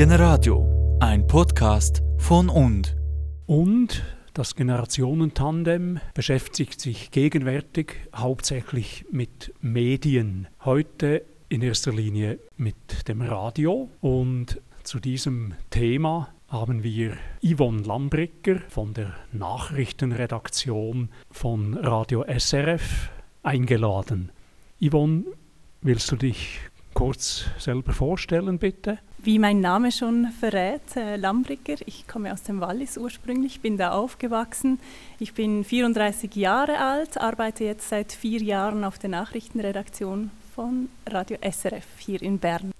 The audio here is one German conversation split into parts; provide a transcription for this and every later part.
Generadio, ein Podcast von und. Und das Generationentandem beschäftigt sich gegenwärtig hauptsächlich mit Medien. Heute in erster Linie mit dem Radio. Und zu diesem Thema haben wir Yvonne Lambricker von der Nachrichtenredaktion von Radio SRF eingeladen. Yvonne, willst du dich kurz selber vorstellen, bitte? Wie mein Name schon verrät, äh, Lambricker. Ich komme aus dem Wallis ursprünglich, bin da aufgewachsen. Ich bin 34 Jahre alt, arbeite jetzt seit vier Jahren auf der Nachrichtenredaktion von Radio SRF hier in Bern.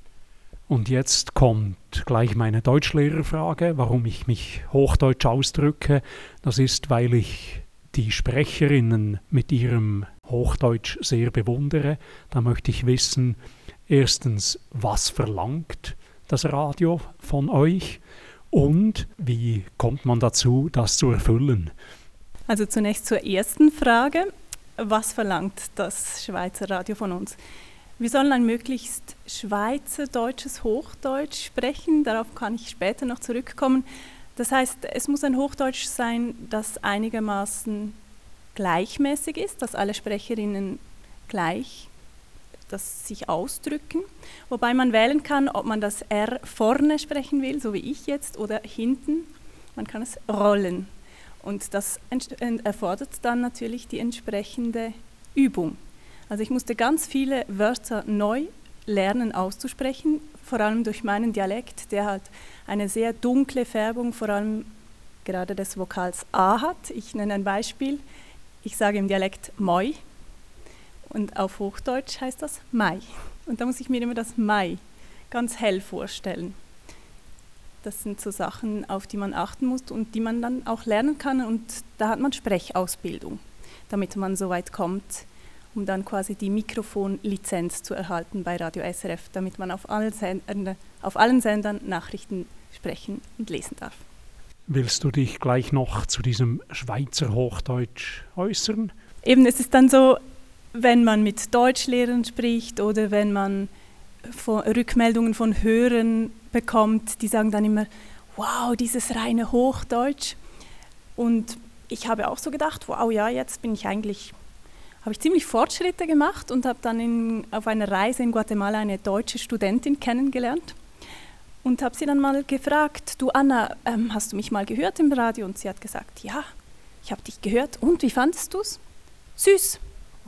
Und jetzt kommt gleich meine Deutschlehrerfrage, warum ich mich hochdeutsch ausdrücke. Das ist, weil ich die Sprecherinnen mit ihrem Hochdeutsch sehr bewundere. Da möchte ich wissen, erstens, was verlangt das Radio von euch und wie kommt man dazu, das zu erfüllen? Also zunächst zur ersten Frage. Was verlangt das Schweizer Radio von uns? Wir sollen ein möglichst schweizerdeutsches Hochdeutsch sprechen. Darauf kann ich später noch zurückkommen. Das heißt, es muss ein Hochdeutsch sein, das einigermaßen gleichmäßig ist, dass alle Sprecherinnen gleich das sich ausdrücken, wobei man wählen kann, ob man das R vorne sprechen will, so wie ich jetzt, oder hinten. Man kann es rollen. Und das erfordert dann natürlich die entsprechende Übung. Also ich musste ganz viele Wörter neu lernen auszusprechen, vor allem durch meinen Dialekt, der halt eine sehr dunkle Färbung, vor allem gerade des Vokals A hat. Ich nenne ein Beispiel. Ich sage im Dialekt Moi und auf Hochdeutsch heißt das Mai. Und da muss ich mir immer das Mai ganz hell vorstellen. Das sind so Sachen, auf die man achten muss und die man dann auch lernen kann. Und da hat man Sprechausbildung, damit man so weit kommt, um dann quasi die Mikrofonlizenz zu erhalten bei Radio SRF, damit man auf allen, Sendern, auf allen Sendern Nachrichten sprechen und lesen darf. Willst du dich gleich noch zu diesem Schweizer Hochdeutsch äußern? Eben, es ist dann so, wenn man mit Deutschlehrern spricht oder wenn man von Rückmeldungen von Hörern bekommt, die sagen dann immer, wow, dieses reine Hochdeutsch. Und ich habe auch so gedacht, wow, ja, jetzt bin ich eigentlich, habe ich ziemlich Fortschritte gemacht und habe dann in, auf einer Reise in Guatemala eine deutsche Studentin kennengelernt und habe sie dann mal gefragt, du Anna, ähm, hast du mich mal gehört im Radio? Und sie hat gesagt, ja, ich habe dich gehört. Und wie fandest du es? Süß.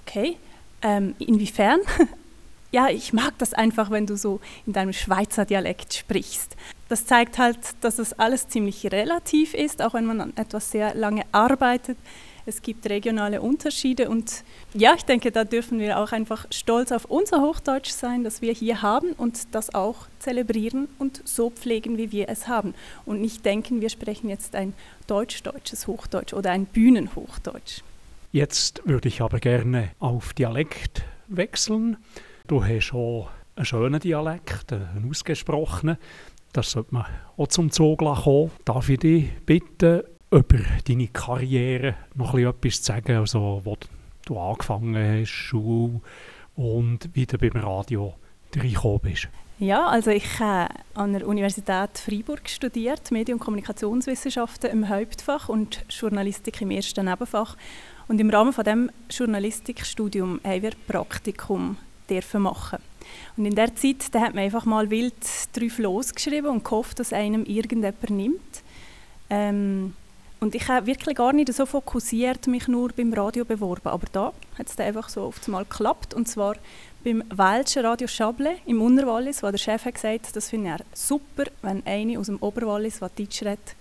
Okay, ähm, inwiefern? ja, ich mag das einfach, wenn du so in deinem Schweizer Dialekt sprichst. Das zeigt halt, dass es alles ziemlich relativ ist, auch wenn man an etwas sehr lange arbeitet. Es gibt regionale Unterschiede und ja, ich denke, da dürfen wir auch einfach stolz auf unser Hochdeutsch sein, das wir hier haben und das auch zelebrieren und so pflegen, wie wir es haben. Und nicht denken, wir sprechen jetzt ein deutsch-deutsches Hochdeutsch oder ein Bühnenhochdeutsch. Jetzt würde ich aber gerne auf Dialekt wechseln. Du hast schon einen schönen Dialekt, einen ausgesprochenen. Das sollte man auch zum Zug kommen. Darf ich dich bitten, über deine Karriere noch etwas zu sagen, also wo du angefangen hast, Schule und wie du beim Radio reingekommen bist? Ja, also ich habe an der Universität Freiburg studiert, Medien- und Kommunikationswissenschaften im Hauptfach und Journalistik im ersten Nebenfach. Und im Rahmen von dem Journalistikstudium haben wir Praktikum dürfen machen. Und in der Zeit da hat man einfach mal wild drauf losgeschrieben und gehofft, dass einem irgendjemand nimmt. Ähm, und ich habe wirklich gar nicht so fokussiert mich nur beim Radio beworben, aber da hat es einfach so oft mal geklappt und zwar beim Welschen Radio Schable im Unterwallis, wo der Chef hat gesagt, das finde er super, wenn eine aus dem Oberwallis, die Deutsch redet,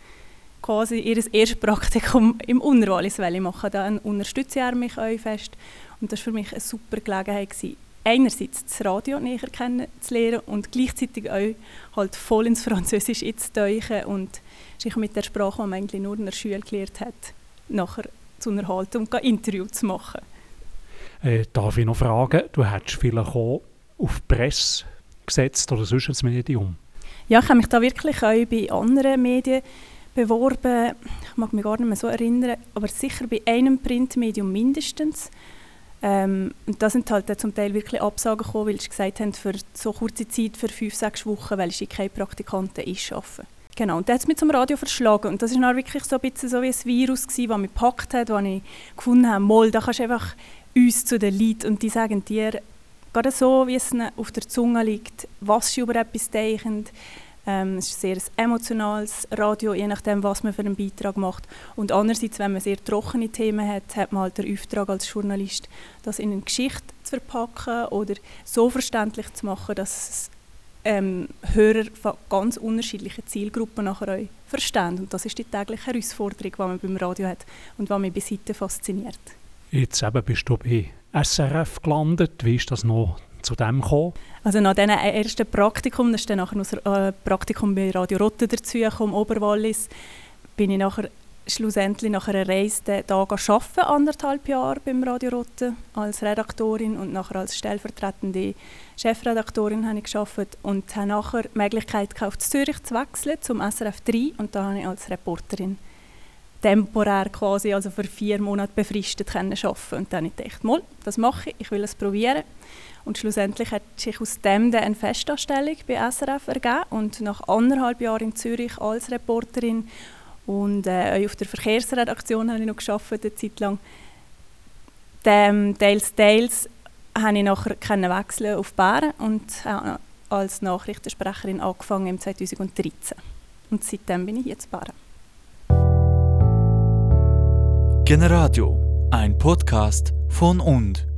quasi ihr erstes Praktikum im Unterwallis machen. Dann unterstütze ich mich auch fest. Und das war für mich eine super Gelegenheit. Einerseits das Radio näher kennenzulernen und gleichzeitig auch halt voll ins Französisch einzutauchen und sich mit der Sprache, die man eigentlich nur in der Schule gelernt hat, nachher zu unterhalten und ein Interview zu machen. Äh, darf ich noch fragen, du hättest vielleicht auch auf Presse gesetzt oder sonst ein Medium? Ja, ich habe mich da wirklich auch bei anderen Medien beworben. Ich mag mich gar nicht mehr so erinnern, aber sicher bei einem Printmedium mindestens. Ähm, und da sind halt zum Teil wirklich Absagen gekommen, weil sie gesagt haben, für so kurze Zeit, für fünf, sechs Wochen, weil sie keine Praktikanten arbeiten. Genau, und dann hat es mich zum Radio verschlagen. Und das war wirklich so ein bisschen so wie ein Virus, gewesen, das mich gepackt hat, wo ich gefunden habe, mal, da kannst du einfach uns zu den Leuten und die sagen dir, gerade so, wie es auf der Zunge liegt, was sie über etwas denken. Ähm, es ist ein sehr emotionales Radio, je nachdem, was man für einen Beitrag macht. Und andererseits, wenn man sehr trockene Themen hat, hat man halt den Auftrag als Journalist, das in eine Geschichte zu verpacken oder so verständlich zu machen, dass ähm, Hörer von ganz unterschiedlichen Zielgruppen nachher auch verstehen. Und das ist die tägliche Herausforderung, die man beim Radio hat und was mich bis heute fasziniert. Jetzt eben bist du bei SRF gelandet. Wie ist das noch zu dem gekommen? Also nach diesem ersten Praktikum, das ist dann nachher noch äh, Praktikum bei Radio Rotte dazu gekommen, Oberwallis, bin ich nachher schlussendlich nach einer Reise da arbeiten, anderthalb Jahre beim Radio Rotte als Redaktorin und nachher als stellvertretende Chefredaktorin habe ich gearbeitet und habe nachher die Möglichkeit gekauft, Zürich zu wechseln zum SRF 3 und da habe ich als Reporterin temporär quasi, also für vier Monate befristet können arbeiten. Und dann habe ich mal, das mache ich, ich will es probieren. Und schlussendlich hat sich aus dem dann eine Festanstellung bei SRF ergeben und nach anderthalb Jahren in Zürich als Reporterin und äh, auf der Verkehrsredaktion habe ich noch gearbeitet, eine Zeit lang. Dem Teils Teils habe ich nachher wechseln auf Bären und als Nachrichtensprecherin angefangen im 2013. Und seitdem bin ich jetzt Bären. Generadio, ein Podcast von und.